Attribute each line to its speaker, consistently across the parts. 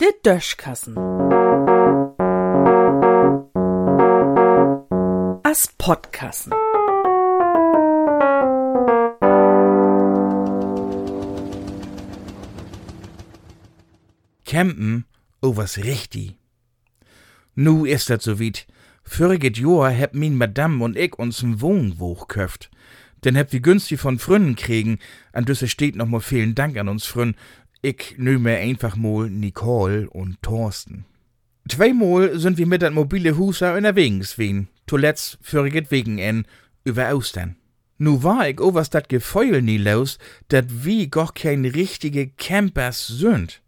Speaker 1: Der Döschkassen. As Podkassen.
Speaker 2: Campen, oh was richtig. Nu ist dat so weit. Voriges Jahr heb min Madame und ich uns n Wohnwoch köft. Den heb wir günstig von Frünnen kriegen, an düsse steht noch mal vielen Dank an uns Frünn. Ich nehme einfach mal Nicole und Thorsten. Zweimal sind wir mit dat mobile Huser unterwegs wen. Zuletzt voriges wegen en über Austern. Nu war ich o was dat Gefeul nie los, dat wie gar kein richtige Campers sind.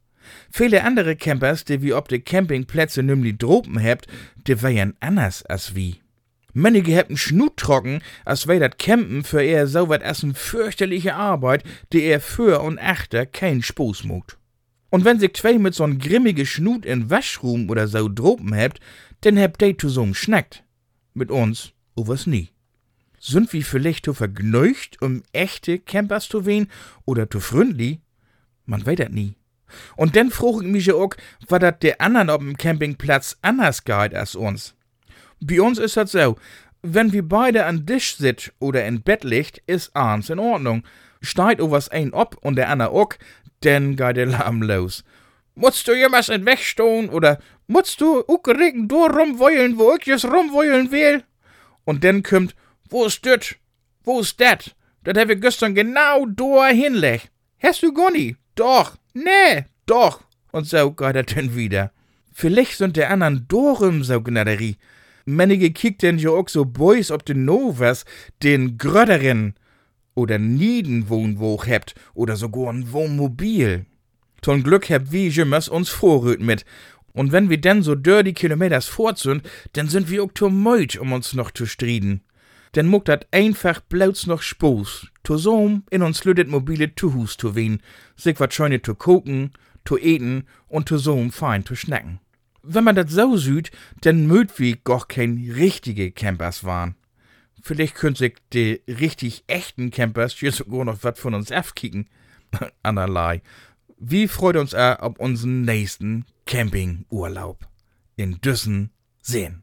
Speaker 2: Viele andere Campers, die wie ob de Campingplätze nümli dropen hebt, die wären anders als wie. Manche hätten Schnut trocken, als wär dat Campen für eher so wat as n fürchterliche Arbeit, die er für und achter kein Spaß mogt. Und wenn sich zwei mit so'n grimmige Schnut in Waschrum oder so dropen hebt, dann hebt de zu so'm schnackt. Mit uns, o was nie. Sind wir vielleicht zu vergnügt, um echte Campers zu wen oder zu freundlich? Man weiß dat nie. Und dann frug ich mich auch, war dat der anderen auf dem Campingplatz anders geht als uns. Bei uns ist das so, wenn wir beide an Tisch sit oder in Bett liegt, ist eins in Ordnung. Steigt o was ein ob und der andere auch, dann geht der Lärm los. Musst du jemals in Weg stehen oder musst du auch regen du rumweulen, wo ich jetzt rumweulen will? Und dann kommt, wo ist das? Wo ist das? Das hab ich gestern genau da hinlegt. Hast du gar nie? Doch, nee, doch. Und so geht er dann wieder. Vielleicht sind der anderen Dorum so gnaderi. Manige kickt denn ja auch so Boys ob den Novas, den Gröderen oder Niedenwohnwoch hebt oder sogar ein Wohnmobil. Ton Glück hab wie jemals uns vorrüt mit. Und wenn wir denn so dirty Kilometers fort sind, dann sind wir auch zu müd, um uns noch zu striden. Denn muckt dat einfach blauts noch Spoß, to soom in uns lüdet mobile Tuhus zu wien, sich wat schöne zu koken, zu eten und to soom fein zu schnacken. Wenn man dat so süd, dann möd wie goch kein richtige Campers waren. Vielleicht könnt sich die richtig echten Campers hier sogar noch wat von uns abkicken. Anerlei. Wie freut uns er auf unseren nächsten Campingurlaub. In Düssen sehen.